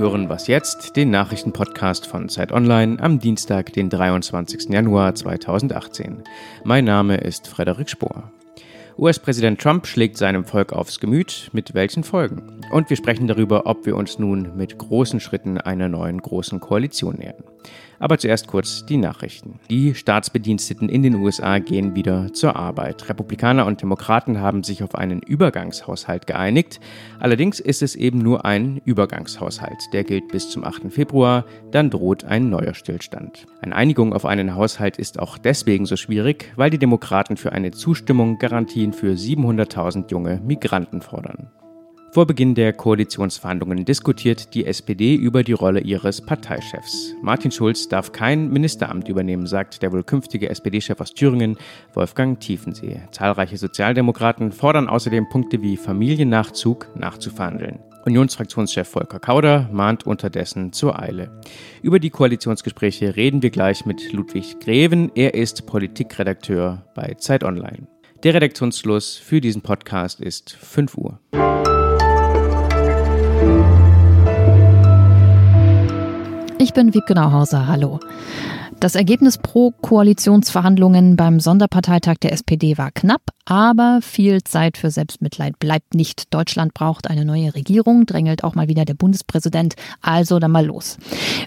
hören Was jetzt, den Nachrichtenpodcast von Zeit Online am Dienstag, den 23. Januar 2018. Mein Name ist Frederik Spohr. US-Präsident Trump schlägt seinem Volk aufs Gemüt, mit welchen Folgen? Und wir sprechen darüber, ob wir uns nun mit großen Schritten einer neuen großen Koalition nähern. Aber zuerst kurz die Nachrichten. Die Staatsbediensteten in den USA gehen wieder zur Arbeit. Republikaner und Demokraten haben sich auf einen Übergangshaushalt geeinigt. Allerdings ist es eben nur ein Übergangshaushalt. Der gilt bis zum 8. Februar, dann droht ein neuer Stillstand. Eine Einigung auf einen Haushalt ist auch deswegen so schwierig, weil die Demokraten für eine Zustimmung Garantien für 700.000 junge Migranten fordern. Vor Beginn der Koalitionsverhandlungen diskutiert die SPD über die Rolle ihres Parteichefs. Martin Schulz darf kein Ministeramt übernehmen, sagt der wohl künftige SPD-Chef aus Thüringen, Wolfgang Tiefensee. Zahlreiche Sozialdemokraten fordern außerdem Punkte wie Familiennachzug nachzuverhandeln. Unionsfraktionschef Volker Kauder mahnt unterdessen zur Eile. Über die Koalitionsgespräche reden wir gleich mit Ludwig Greven. Er ist Politikredakteur bei Zeit Online. Der Redaktionsschluss für diesen Podcast ist 5 Uhr. Ich bin Wiebke Nauhauser. Hallo. Das Ergebnis pro Koalitionsverhandlungen beim Sonderparteitag der SPD war knapp, aber viel Zeit für Selbstmitleid bleibt nicht. Deutschland braucht eine neue Regierung, drängelt auch mal wieder der Bundespräsident. Also dann mal los.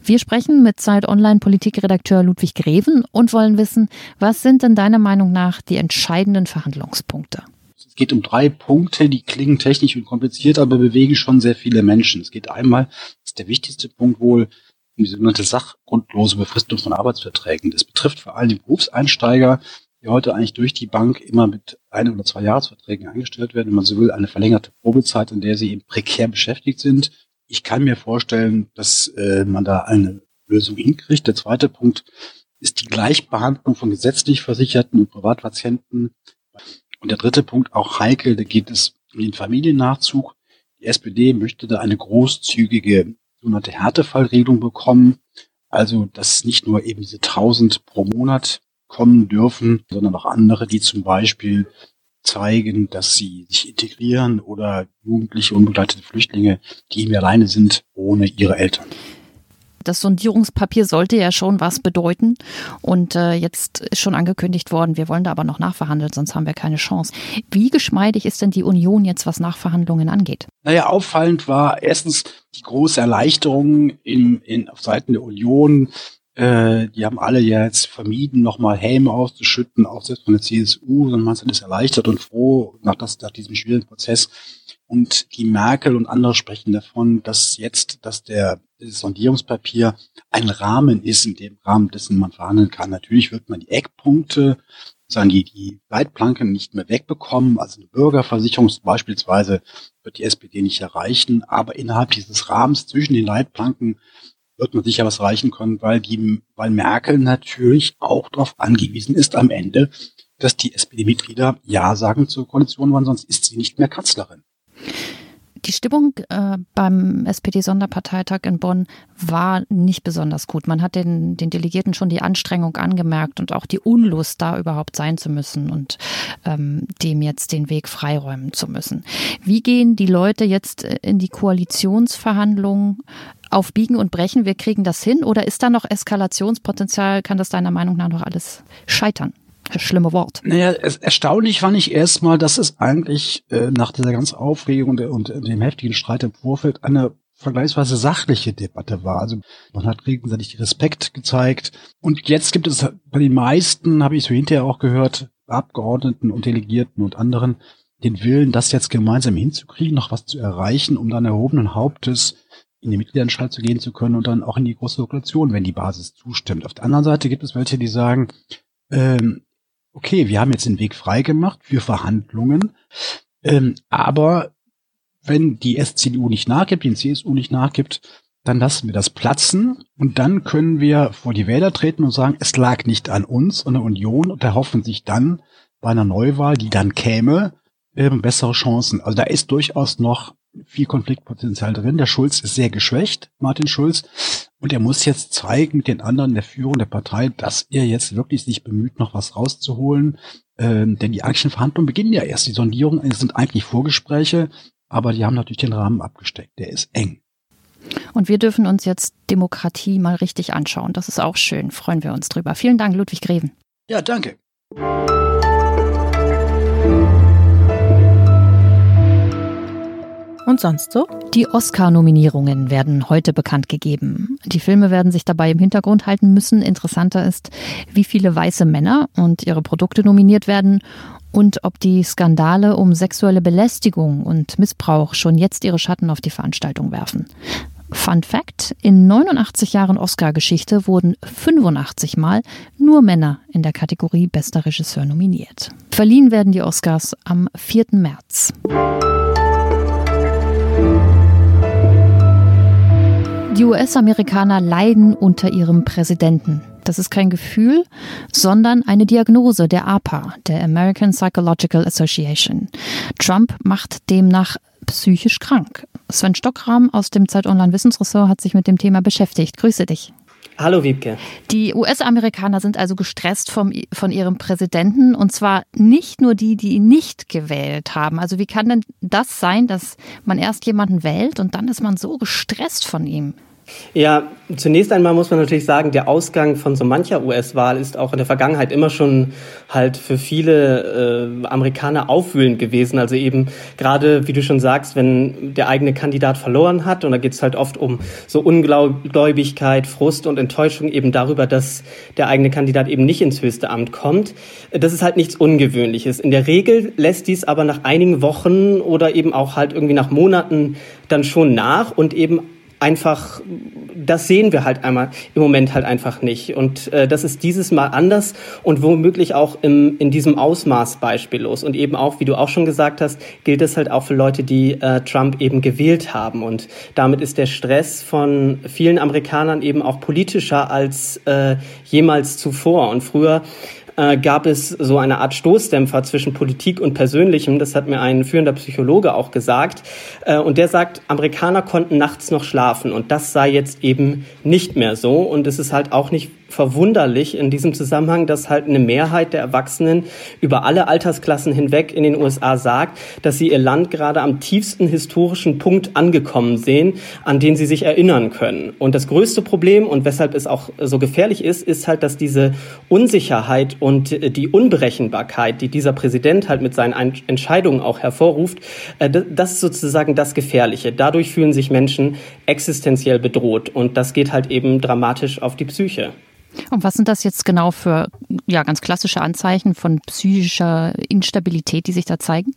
Wir sprechen mit Zeit Online Politikredakteur Ludwig Greven und wollen wissen, was sind denn deiner Meinung nach die entscheidenden Verhandlungspunkte? Es geht um drei Punkte, die klingen technisch und kompliziert, aber bewegen schon sehr viele Menschen. Es geht einmal, das ist der wichtigste Punkt wohl, die sogenannte sachgrundlose Befristung von Arbeitsverträgen. Das betrifft vor allem die Berufseinsteiger, die heute eigentlich durch die Bank immer mit ein oder zwei Jahresverträgen eingestellt werden, wenn man so will, eine verlängerte Probezeit, in der sie eben prekär beschäftigt sind. Ich kann mir vorstellen, dass äh, man da eine Lösung hinkriegt. Der zweite Punkt ist die Gleichbehandlung von gesetzlich Versicherten und Privatpatienten. Und der dritte Punkt, auch heikel, da geht es um den Familiennachzug. Die SPD möchte da eine großzügige sogenannte Härtefallregelung bekommen. Also, dass nicht nur eben diese 1000 pro Monat kommen dürfen, sondern auch andere, die zum Beispiel zeigen, dass sie sich integrieren oder jugendliche unbegleitete Flüchtlinge, die eben alleine sind ohne ihre Eltern. Das Sondierungspapier sollte ja schon was bedeuten. Und äh, jetzt ist schon angekündigt worden, wir wollen da aber noch nachverhandeln, sonst haben wir keine Chance. Wie geschmeidig ist denn die Union jetzt, was Nachverhandlungen angeht? Naja, auffallend war erstens die große Erleichterung in, in, auf Seiten der Union. Äh, die haben alle ja jetzt vermieden, nochmal Helme auszuschütten, auch selbst von der CSU, sondern man ist erleichtert und froh nach, das, nach diesem schwierigen Prozess und die Merkel und andere sprechen davon, dass jetzt, dass der Sondierungspapier ein Rahmen ist, in dem Rahmen dessen man verhandeln kann. Natürlich wird man die Eckpunkte, sagen die, die Leitplanken nicht mehr wegbekommen. Also eine Bürgerversicherung beispielsweise wird die SPD nicht erreichen. Aber innerhalb dieses Rahmens zwischen den Leitplanken wird man sicher was erreichen können, weil die, weil Merkel natürlich auch darauf angewiesen ist am Ende, dass die SPD-Mitglieder Ja sagen zur Koalition, weil sonst ist sie nicht mehr Kanzlerin. Die Stimmung äh, beim SPD-Sonderparteitag in Bonn war nicht besonders gut. Man hat den, den Delegierten schon die Anstrengung angemerkt und auch die Unlust, da überhaupt sein zu müssen und ähm, dem jetzt den Weg freiräumen zu müssen. Wie gehen die Leute jetzt äh, in die Koalitionsverhandlungen auf Biegen und Brechen? Wir kriegen das hin oder ist da noch Eskalationspotenzial? Kann das deiner Meinung nach noch alles scheitern? Schlimme Wort. Naja, erstaunlich fand ich erstmal, dass es eigentlich äh, nach dieser ganzen Aufregung und, dem heftigen Streit im Vorfeld eine vergleichsweise sachliche Debatte war. Also man hat gegenseitig Respekt gezeigt. Und jetzt gibt es bei den meisten, habe ich so hinterher auch gehört, Abgeordneten und Delegierten und anderen, den Willen, das jetzt gemeinsam hinzukriegen, noch was zu erreichen, um dann erhobenen Hauptes in die Mitgliederentscheid zu gehen zu können und dann auch in die große Regulation, wenn die Basis zustimmt. Auf der anderen Seite gibt es welche, die sagen, ähm, okay, wir haben jetzt den Weg frei gemacht für Verhandlungen, ähm, aber wenn die SCDU nicht nachgibt, die CSU nicht nachgibt, dann lassen wir das platzen und dann können wir vor die Wähler treten und sagen, es lag nicht an uns, an der Union und erhoffen sich dann bei einer Neuwahl, die dann käme, ähm, bessere Chancen. Also da ist durchaus noch viel Konfliktpotenzial drin. Der Schulz ist sehr geschwächt, Martin Schulz. Und er muss jetzt zeigen mit den anderen der Führung der Partei, dass er jetzt wirklich sich bemüht, noch was rauszuholen. Ähm, denn die eigentlichen Verhandlungen beginnen ja erst. Die Sondierungen sind eigentlich Vorgespräche, aber die haben natürlich den Rahmen abgesteckt. Der ist eng. Und wir dürfen uns jetzt Demokratie mal richtig anschauen. Das ist auch schön. Freuen wir uns drüber. Vielen Dank, Ludwig Greven. Ja, danke. Und sonst so? Die Oscar-Nominierungen werden heute bekannt gegeben. Die Filme werden sich dabei im Hintergrund halten müssen. Interessanter ist, wie viele weiße Männer und ihre Produkte nominiert werden und ob die Skandale um sexuelle Belästigung und Missbrauch schon jetzt ihre Schatten auf die Veranstaltung werfen. Fun Fact: In 89 Jahren Oscar-Geschichte wurden 85 Mal nur Männer in der Kategorie Bester Regisseur nominiert. Verliehen werden die Oscars am 4. März. Die US-Amerikaner leiden unter ihrem Präsidenten. Das ist kein Gefühl, sondern eine Diagnose der APA, der American Psychological Association. Trump macht demnach psychisch krank. Sven Stockram aus dem Zeit Online Wissensressort hat sich mit dem Thema beschäftigt. Grüße dich. Hallo Wiebke. Die US-Amerikaner sind also gestresst vom, von ihrem Präsidenten und zwar nicht nur die, die ihn nicht gewählt haben. Also wie kann denn das sein, dass man erst jemanden wählt und dann ist man so gestresst von ihm? Ja, zunächst einmal muss man natürlich sagen, der Ausgang von so mancher US-Wahl ist auch in der Vergangenheit immer schon halt für viele äh, Amerikaner aufwühlend gewesen. Also eben gerade, wie du schon sagst, wenn der eigene Kandidat verloren hat, und da geht es halt oft um so Ungläubigkeit, Frust und Enttäuschung eben darüber, dass der eigene Kandidat eben nicht ins höchste Amt kommt. Das ist halt nichts Ungewöhnliches. In der Regel lässt dies aber nach einigen Wochen oder eben auch halt irgendwie nach Monaten dann schon nach und eben einfach, das sehen wir halt einmal im Moment halt einfach nicht. Und äh, das ist dieses Mal anders und womöglich auch im, in diesem Ausmaß beispiellos. Und eben auch, wie du auch schon gesagt hast, gilt es halt auch für Leute, die äh, Trump eben gewählt haben. Und damit ist der Stress von vielen Amerikanern eben auch politischer als äh, jemals zuvor. Und früher äh, gab es so eine Art Stoßdämpfer zwischen Politik und Persönlichem. Das hat mir ein führender Psychologe auch gesagt. Äh, und der sagt, Amerikaner konnten nachts noch schlafen und das sei jetzt eben nicht mehr so. Und es ist halt auch nicht verwunderlich in diesem Zusammenhang, dass halt eine Mehrheit der Erwachsenen über alle Altersklassen hinweg in den USA sagt, dass sie ihr Land gerade am tiefsten historischen Punkt angekommen sehen, an den sie sich erinnern können. Und das größte Problem und weshalb es auch so gefährlich ist, ist halt, dass diese Unsicherheit und die Unberechenbarkeit, die dieser Präsident halt mit seinen Entscheidungen auch hervorruft, äh, das ist sozusagen das Gefährliche. Dadurch fühlen sich Menschen existenziell bedroht und das geht halt eben dramatisch auf die Psyche. Und was sind das jetzt genau für ja, ganz klassische Anzeichen von psychischer Instabilität, die sich da zeigen?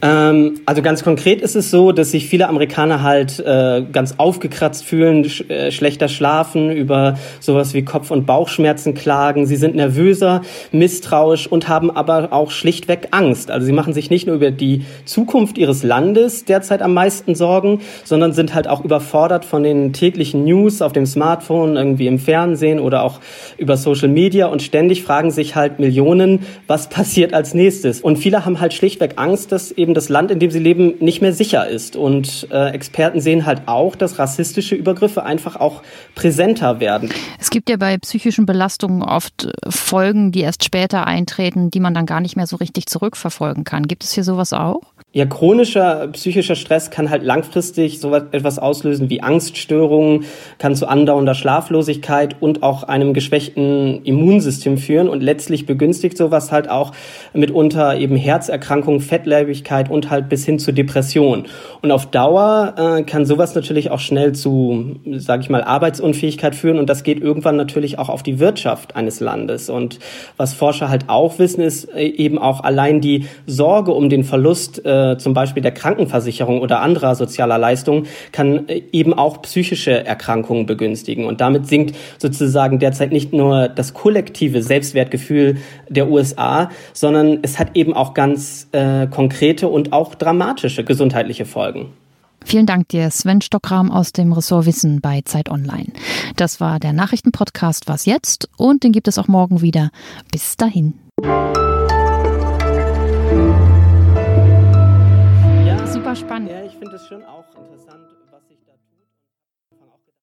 Ähm, also ganz konkret ist es so, dass sich viele Amerikaner halt äh, ganz aufgekratzt fühlen, sch äh, schlechter schlafen, über sowas wie Kopf- und Bauchschmerzen klagen. Sie sind nervöser, misstrauisch und haben aber auch schlichtweg Angst. Also sie machen sich nicht nur über die Zukunft ihres Landes derzeit am meisten Sorgen, sondern sind halt auch überfordert von den täglichen News auf dem Smartphone, irgendwie im Fernsehen oder auch über Social Media und ständig fragen sich halt Millionen, was passiert als nächstes. Und viele haben halt schlichtweg Angst, dass eben eben das Land, in dem sie leben, nicht mehr sicher ist. Und äh, Experten sehen halt auch, dass rassistische Übergriffe einfach auch präsenter werden. Es gibt ja bei psychischen Belastungen oft Folgen, die erst später eintreten, die man dann gar nicht mehr so richtig zurückverfolgen kann. Gibt es hier sowas auch? Ja, chronischer psychischer Stress kann halt langfristig so etwas auslösen wie Angststörungen, kann zu andauernder Schlaflosigkeit und auch einem geschwächten Immunsystem führen und letztlich begünstigt sowas halt auch mitunter eben Herzerkrankungen, Fettleibigkeit und halt bis hin zu Depression. Und auf Dauer äh, kann sowas natürlich auch schnell zu, sage ich mal, Arbeitsunfähigkeit führen und das geht irgendwann natürlich auch auf die Wirtschaft eines Landes. Und was Forscher halt auch wissen, ist äh, eben auch allein die Sorge um den Verlust äh, äh, zum Beispiel der Krankenversicherung oder anderer sozialer Leistungen kann äh, eben auch psychische Erkrankungen begünstigen. Und damit sinkt sozusagen derzeit nicht nur das kollektive Selbstwertgefühl der USA, sondern es hat eben auch ganz äh, konkrete und auch dramatische gesundheitliche Folgen. Vielen Dank dir, Sven Stockram aus dem Ressort Wissen bei Zeit Online. Das war der Nachrichtenpodcast Was jetzt und den gibt es auch morgen wieder. Bis dahin. Spannend. Ja, ich finde es schon auch interessant.